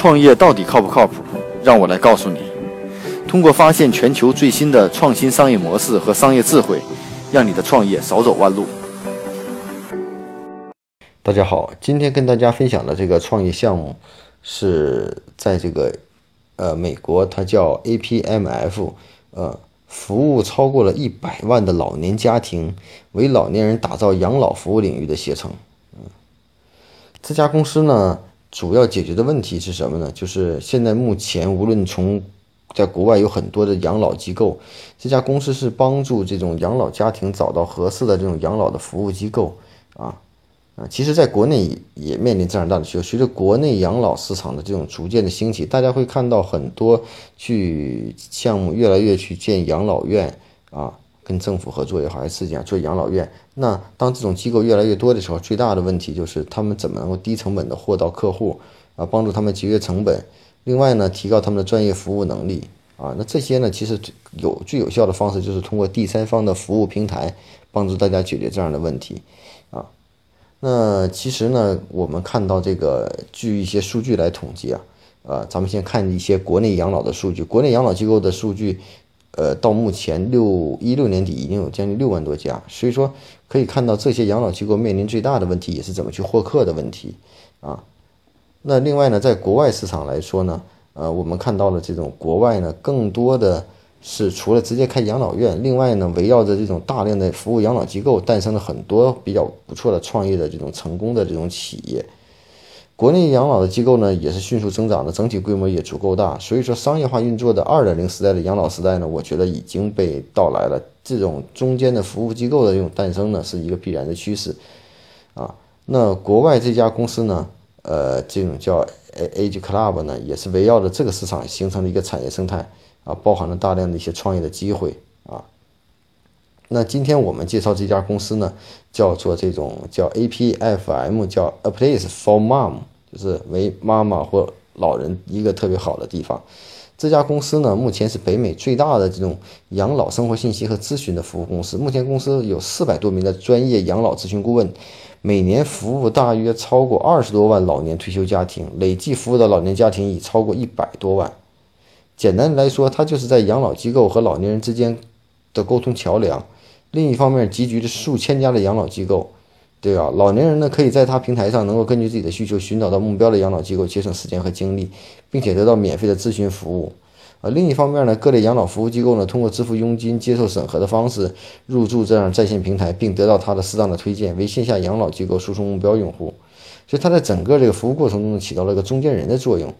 创业到底靠不靠谱？让我来告诉你。通过发现全球最新的创新商业模式和商业智慧，让你的创业少走弯路。大家好，今天跟大家分享的这个创业项目是在这个呃美国，它叫 APMF，呃，服务超过了一百万的老年家庭，为老年人打造养老服务领域的携程。嗯，这家公司呢。主要解决的问题是什么呢？就是现在目前，无论从在国外有很多的养老机构，这家公司是帮助这种养老家庭找到合适的这种养老的服务机构啊啊。其实，在国内也面临这样大的需求。随着国内养老市场的这种逐渐的兴起，大家会看到很多去项目越来越去建养老院啊。跟政府合作也好，还是讲做养老院。那当这种机构越来越多的时候，最大的问题就是他们怎么能够低成本的获到客户啊，帮助他们节约成本。另外呢，提高他们的专业服务能力啊。那这些呢，其实有最有效的方式就是通过第三方的服务平台帮助大家解决这样的问题啊。那其实呢，我们看到这个，据一些数据来统计啊，呃，咱们先看一些国内养老的数据，国内养老机构的数据。呃，到目前六一六年底已经有将近六万多家，所以说可以看到这些养老机构面临最大的问题也是怎么去获客的问题啊。那另外呢，在国外市场来说呢，呃，我们看到了这种国外呢，更多的是除了直接开养老院，另外呢，围绕着这种大量的服务养老机构，诞生了很多比较不错的创业的这种成功的这种企业。国内养老的机构呢，也是迅速增长的，整体规模也足够大，所以说商业化运作的二点零时代的养老时代呢，我觉得已经被到来了。这种中间的服务机构的这种诞生呢，是一个必然的趋势，啊，那国外这家公司呢，呃，这种叫 Age Club 呢，也是围绕着这个市场形成了一个产业生态，啊，包含了大量的一些创业的机会，啊，那今天我们介绍这家公司呢，叫做这种叫 APFM，叫 A Place for Mom。就是为妈妈或老人一个特别好的地方。这家公司呢，目前是北美最大的这种养老生活信息和咨询的服务公司。目前公司有四百多名的专业养老咨询顾问，每年服务大约超过二十多万老年退休家庭，累计服务的老年家庭已超过一百多万。简单来说，它就是在养老机构和老年人之间的沟通桥梁。另一方面，集聚着数千家的养老机构。对啊，老年人呢可以在他平台上能够根据自己的需求寻找到目标的养老机构，节省时间和精力，并且得到免费的咨询服务。啊，另一方面呢，各类养老服务机构呢通过支付佣金、接受审核的方式入驻这样在线平台，并得到他的适当的推荐，为线下养老机构输出目标用户。所以，他在整个这个服务过程中起到了一个中间人的作用。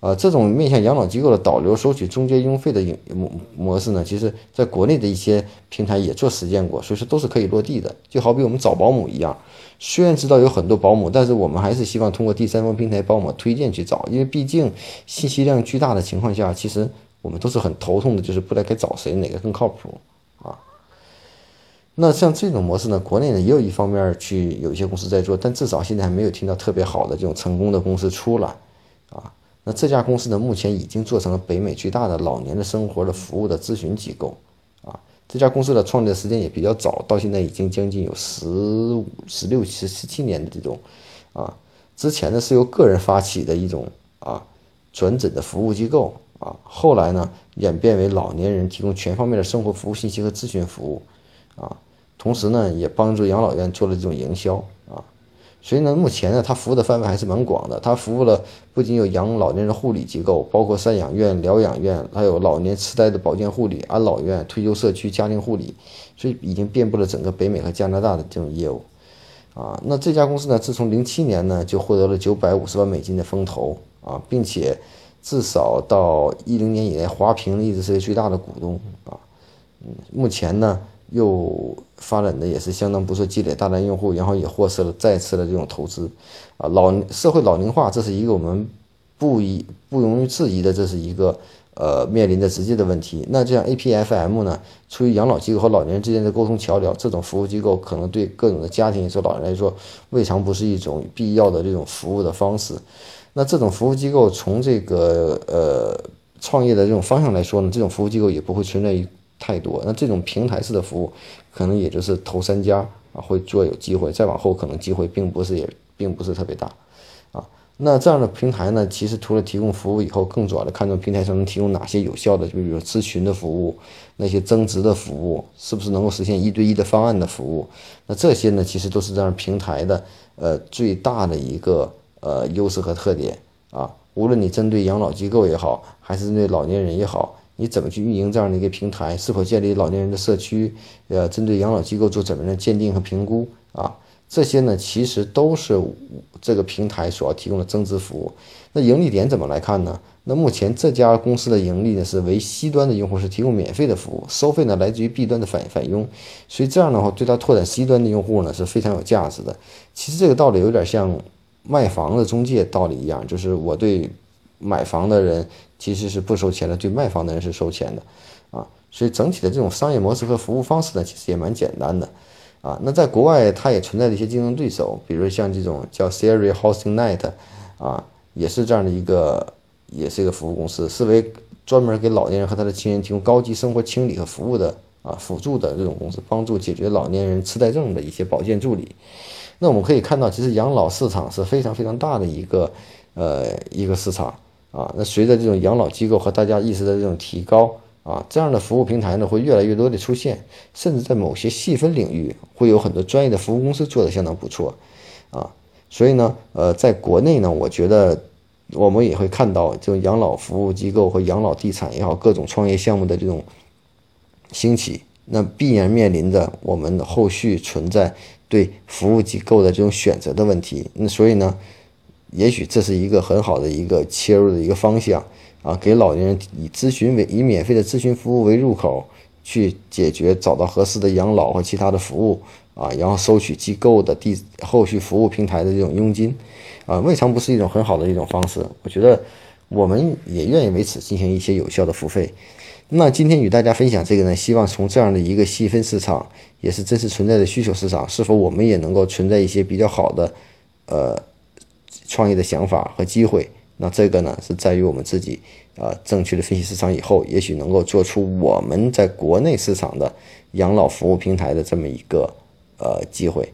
啊，这种面向养老机构的导流收取中介佣费的模模式呢，其实在国内的一些平台也做实践过，所以说都是可以落地的。就好比我们找保姆一样，虽然知道有很多保姆，但是我们还是希望通过第三方平台帮我们推荐去找，因为毕竟信息量巨大的情况下，其实我们都是很头痛的，就是不知道该找谁，哪个更靠谱啊？那像这种模式呢，国内呢也有一方面去有一些公司在做，但至少现在还没有听到特别好的这种成功的公司出来。那这家公司呢，目前已经做成了北美最大的老年的生活的服务的咨询机构，啊，这家公司的创立的时间也比较早，到现在已经将近有十五、十六、十十七年的这种，啊，之前呢是由个人发起的一种啊转诊的服务机构，啊，后来呢演变为老年人提供全方面的生活服务信息和咨询服务，啊，同时呢也帮助养老院做了这种营销，啊。所以呢，目前呢，它服务的范围还是蛮广的。它服务了不仅有养老年人护理机构，包括赡养院、疗养院，还有老年痴呆的保健护理、安老院、退休社区、家庭护理，所以已经遍布了整个北美和加拿大的这种业务。啊，那这家公司呢，自从零七年呢就获得了九百五十万美金的风投啊，并且至少到一零年以来，华平一直是最大的股东啊。嗯，目前呢。又发展的也是相当不错，积累大量用户，然后也获得了再次的这种投资，啊，老社会老龄化，这是一个我们不一不容于置疑的，这是一个呃面临的直接的问题。那这样 APFM 呢，出于养老机构和老年人之间的沟通桥梁，这种服务机构可能对各种的家庭说老人来说，未尝不是一种必要的这种服务的方式。那这种服务机构从这个呃创业的这种方向来说呢，这种服务机构也不会存在于。太多，那这种平台式的服务，可能也就是头三家啊会做有机会，再往后可能机会并不是也并不是特别大，啊，那这样的平台呢，其实除了提供服务以后，更主要的看重平台上能提供哪些有效的，就比如咨询的服务，那些增值的服务，是不是能够实现一对一的方案的服务？那这些呢，其实都是这样平台的呃最大的一个呃优势和特点啊。无论你针对养老机构也好，还是针对老年人也好，你怎么去运营这样的一个平台？是否建立老年人的社区？呃，针对养老机构做怎么样的鉴定和评估啊？这些呢，其实都是这个平台所要提供的增值服务。那盈利点怎么来看呢？那目前这家公司的盈利呢，是为 C 端的用户是提供免费的服务，收费呢来自于 B 端的返返佣。所以这样的话，对它拓展 C 端的用户呢是非常有价值的。其实这个道理有点像卖房的中介道理一样，就是我对买房的人其实是不收钱的，对卖房的人是收钱的啊。所以整体的这种商业模式和服务方式呢，其实也蛮简单的。啊，那在国外它也存在的一些竞争对手，比如像这种叫 Siri Housing Net，啊，也是这样的一个，也是一个服务公司，是为专门给老年人和他的亲人提供高级生活清理和服务的啊，辅助的这种公司，帮助解决老年人痴呆症的一些保健助理。那我们可以看到，其实养老市场是非常非常大的一个呃一个市场啊。那随着这种养老机构和大家意识的这种提高。啊，这样的服务平台呢会越来越多的出现，甚至在某些细分领域会有很多专业的服务公司做的相当不错，啊，所以呢，呃，在国内呢，我觉得我们也会看到，这种养老服务机构和养老地产也好，各种创业项目的这种兴起，那必然面临着我们后续存在对服务机构的这种选择的问题。那所以呢，也许这是一个很好的一个切入的一个方向。啊，给老年人以咨询为以免费的咨询服务为入口，去解决找到合适的养老和其他的服务啊，然后收取机构的地后续服务平台的这种佣金，啊，未尝不是一种很好的一种方式。我觉得我们也愿意为此进行一些有效的付费。那今天与大家分享这个呢，希望从这样的一个细分市场，也是真实存在的需求市场，是否我们也能够存在一些比较好的呃创业的想法和机会。那这个呢，是在于我们自己，啊，正确的分析市场以后，也许能够做出我们在国内市场的养老服务平台的这么一个呃机会。